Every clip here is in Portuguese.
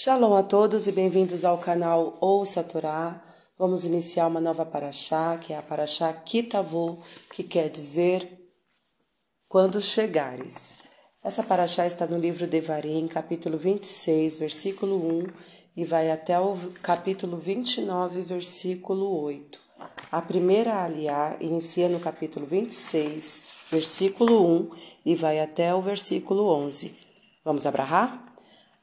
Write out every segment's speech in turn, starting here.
Shalom a todos e bem-vindos ao canal Ouça a Torá. Vamos iniciar uma nova paraxá, que é a paraxá Kitavu, que quer dizer quando chegares. Essa paraxá está no livro Devarim, capítulo 26, versículo 1, e vai até o capítulo 29, versículo 8. A primeira aliá inicia no capítulo 26, versículo 1, e vai até o versículo 11. Vamos abrahar?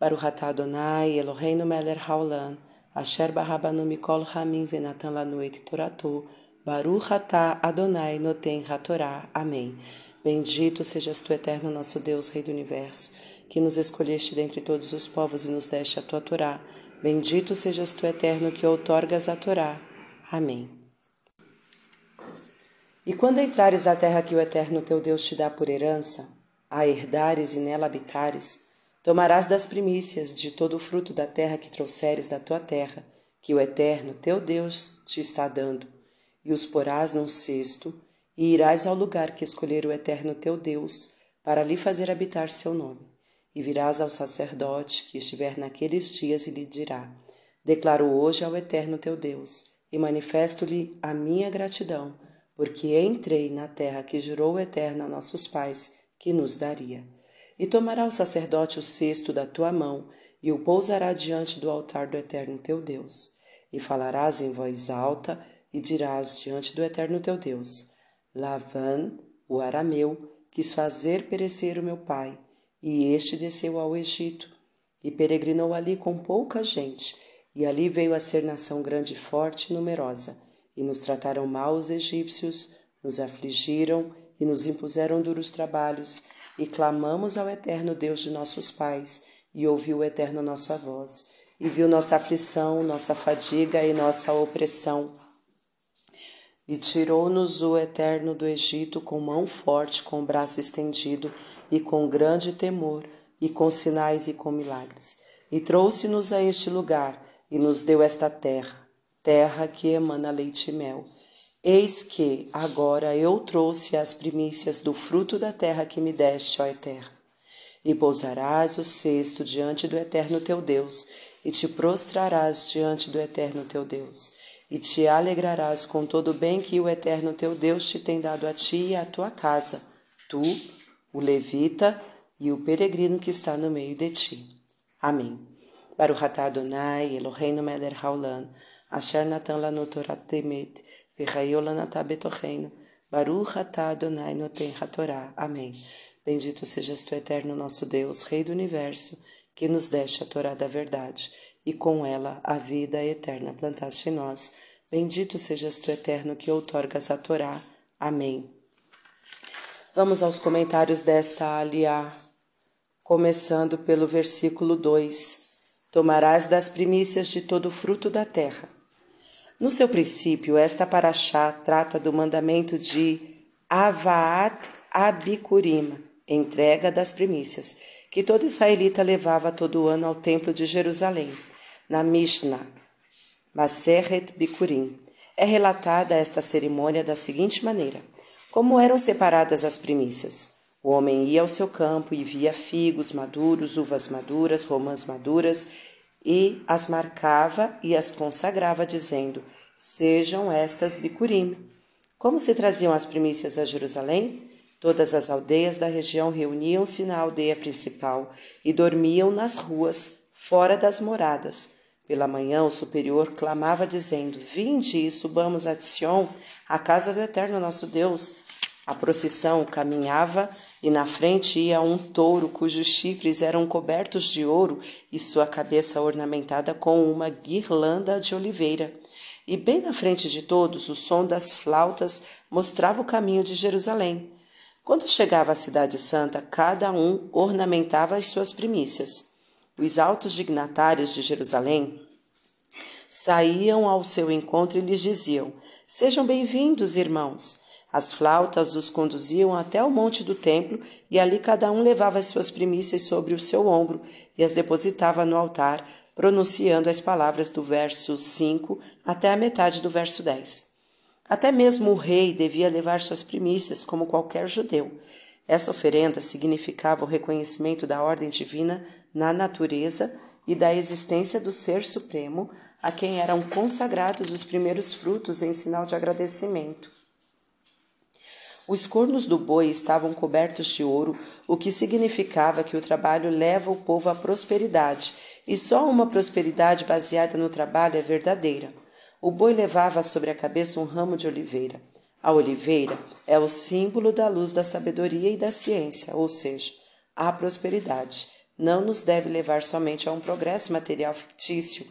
Baruch Adonai Eloheinu melech haolam, asher barabanu mikol hamim venatan lanu et toratu, Baruch Adonai noten hatorá. Amém. Bendito sejas tu, eterno nosso Deus, Rei do Universo, que nos escolheste dentre todos os povos e nos deste a tua Torá. Bendito sejas tu, eterno, que outorgas a Torá. Amém. E quando entrares à terra que o eterno teu Deus te dá por herança, a herdares e nela habitares, Tomarás das primícias de todo o fruto da terra que trouxeres da tua terra, que o Eterno teu Deus te está dando, e os porás num cesto, e irás ao lugar que escolher o Eterno teu Deus, para ali fazer habitar seu nome. E virás ao sacerdote que estiver naqueles dias e lhe dirá: Declaro hoje ao Eterno teu Deus, e manifesto-lhe a minha gratidão, porque entrei na terra que jurou o Eterno a nossos pais que nos daria. E tomará o sacerdote o cesto da tua mão, e o pousará diante do altar do Eterno teu Deus. E falarás em voz alta, e dirás diante do Eterno teu Deus: Lavan, o arameu, quis fazer perecer o meu pai, e este desceu ao Egito, e peregrinou ali com pouca gente, e ali veio a ser nação grande, forte e numerosa. E nos trataram mal os egípcios, nos afligiram e nos impuseram duros trabalhos, e clamamos ao eterno Deus de nossos pais, e ouviu o eterno nossa voz, e viu nossa aflição, nossa fadiga e nossa opressão. E tirou-nos o eterno do Egito com mão forte, com braço estendido, e com grande temor, e com sinais e com milagres. E trouxe-nos a este lugar, e nos deu esta terra, terra que emana leite e mel Eis que agora eu trouxe as primícias do fruto da terra que me deste, ó Eterno. E pousarás o cesto diante do Eterno teu Deus, e te prostrarás diante do Eterno teu Deus, e te alegrarás com todo o bem que o Eterno teu Deus te tem dado a ti e à tua casa, tu, o levita e o peregrino que está no meio de ti. Amém. Baruch atah Adonai Eloheinu melech haolam, asher natan lanu Torah temet, Amém. Bendito sejas tu, eterno nosso Deus, Rei do Universo, que nos deste a Torá da verdade, e com ela a vida eterna plantaste em nós. Bendito sejas tu, eterno, que outorgas a Torá. Amém. Vamos aos comentários desta aliá, começando pelo versículo 2. Tomarás das primícias de todo o fruto da terra no seu princípio, esta paraxá trata do mandamento de Avaat Abikurim, entrega das primícias, que todo israelita levava todo ano ao templo de Jerusalém. Na Mishnah, Maseret Bikurim, é relatada esta cerimônia da seguinte maneira: Como eram separadas as primícias? O homem ia ao seu campo e via figos maduros, uvas maduras, romãs maduras e as marcava e as consagrava, dizendo: Sejam estas bicurim. Como se traziam as primícias a Jerusalém? Todas as aldeias da região reuniam-se na aldeia principal e dormiam nas ruas, fora das moradas. Pela manhã, o superior clamava, dizendo: Vinde e subamos a Sion, a casa do Eterno nosso Deus. A procissão caminhava e na frente ia um touro cujos chifres eram cobertos de ouro e sua cabeça ornamentada com uma guirlanda de oliveira. E bem na frente de todos, o som das flautas mostrava o caminho de Jerusalém. Quando chegava à Cidade Santa, cada um ornamentava as suas primícias. Os altos dignatários de Jerusalém saíam ao seu encontro e lhes diziam: Sejam bem-vindos, irmãos. As flautas os conduziam até o monte do templo e ali cada um levava as suas primícias sobre o seu ombro e as depositava no altar, pronunciando as palavras do verso 5 até a metade do verso 10. Até mesmo o rei devia levar suas primícias, como qualquer judeu. Essa oferenda significava o reconhecimento da ordem divina na natureza e da existência do Ser Supremo, a quem eram consagrados os primeiros frutos em sinal de agradecimento. Os cornos do boi estavam cobertos de ouro, o que significava que o trabalho leva o povo à prosperidade, e só uma prosperidade baseada no trabalho é verdadeira. O boi levava sobre a cabeça um ramo de oliveira. A oliveira é o símbolo da luz da sabedoria e da ciência, ou seja, a prosperidade. Não nos deve levar somente a um progresso material fictício,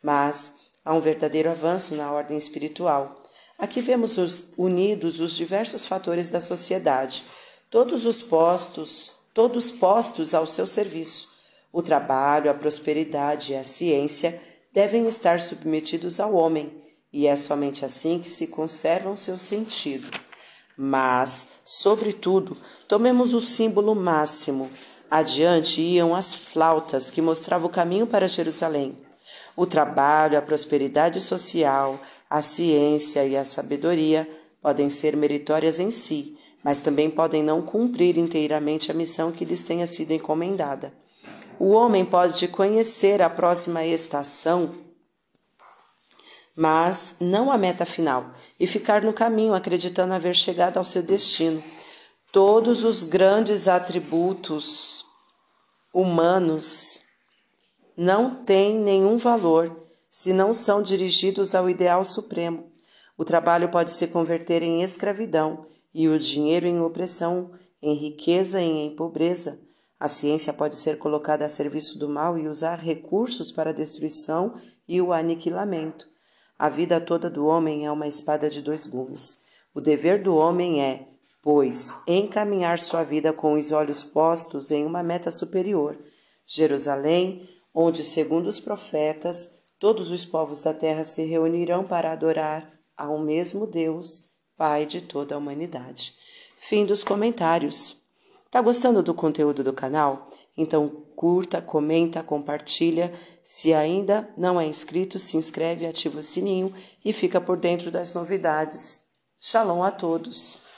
mas a um verdadeiro avanço na ordem espiritual. Aqui vemos os, unidos os diversos fatores da sociedade, todos os postos, todos postos ao seu serviço. O trabalho, a prosperidade e a ciência devem estar submetidos ao homem, e é somente assim que se conservam seu sentido. Mas, sobretudo, tomemos o símbolo máximo. Adiante iam as flautas que mostravam o caminho para Jerusalém. O trabalho, a prosperidade social, a ciência e a sabedoria podem ser meritórias em si, mas também podem não cumprir inteiramente a missão que lhes tenha sido encomendada. O homem pode conhecer a próxima estação mas não a meta final, e ficar no caminho acreditando haver chegado ao seu destino. Todos os grandes atributos humanos não têm nenhum valor se não são dirigidos ao ideal supremo. O trabalho pode se converter em escravidão e o dinheiro em opressão, em riqueza e em pobreza. A ciência pode ser colocada a serviço do mal e usar recursos para a destruição e o aniquilamento. A vida toda do homem é uma espada de dois gumes. O dever do homem é, pois, encaminhar sua vida com os olhos postos em uma meta superior, Jerusalém, onde, segundo os profetas, todos os povos da terra se reunirão para adorar ao mesmo Deus, Pai de toda a humanidade. Fim dos comentários. Tá gostando do conteúdo do canal? Então curta, comenta, compartilha. Se ainda não é inscrito, se inscreve, ativa o sininho e fica por dentro das novidades. Shalom a todos!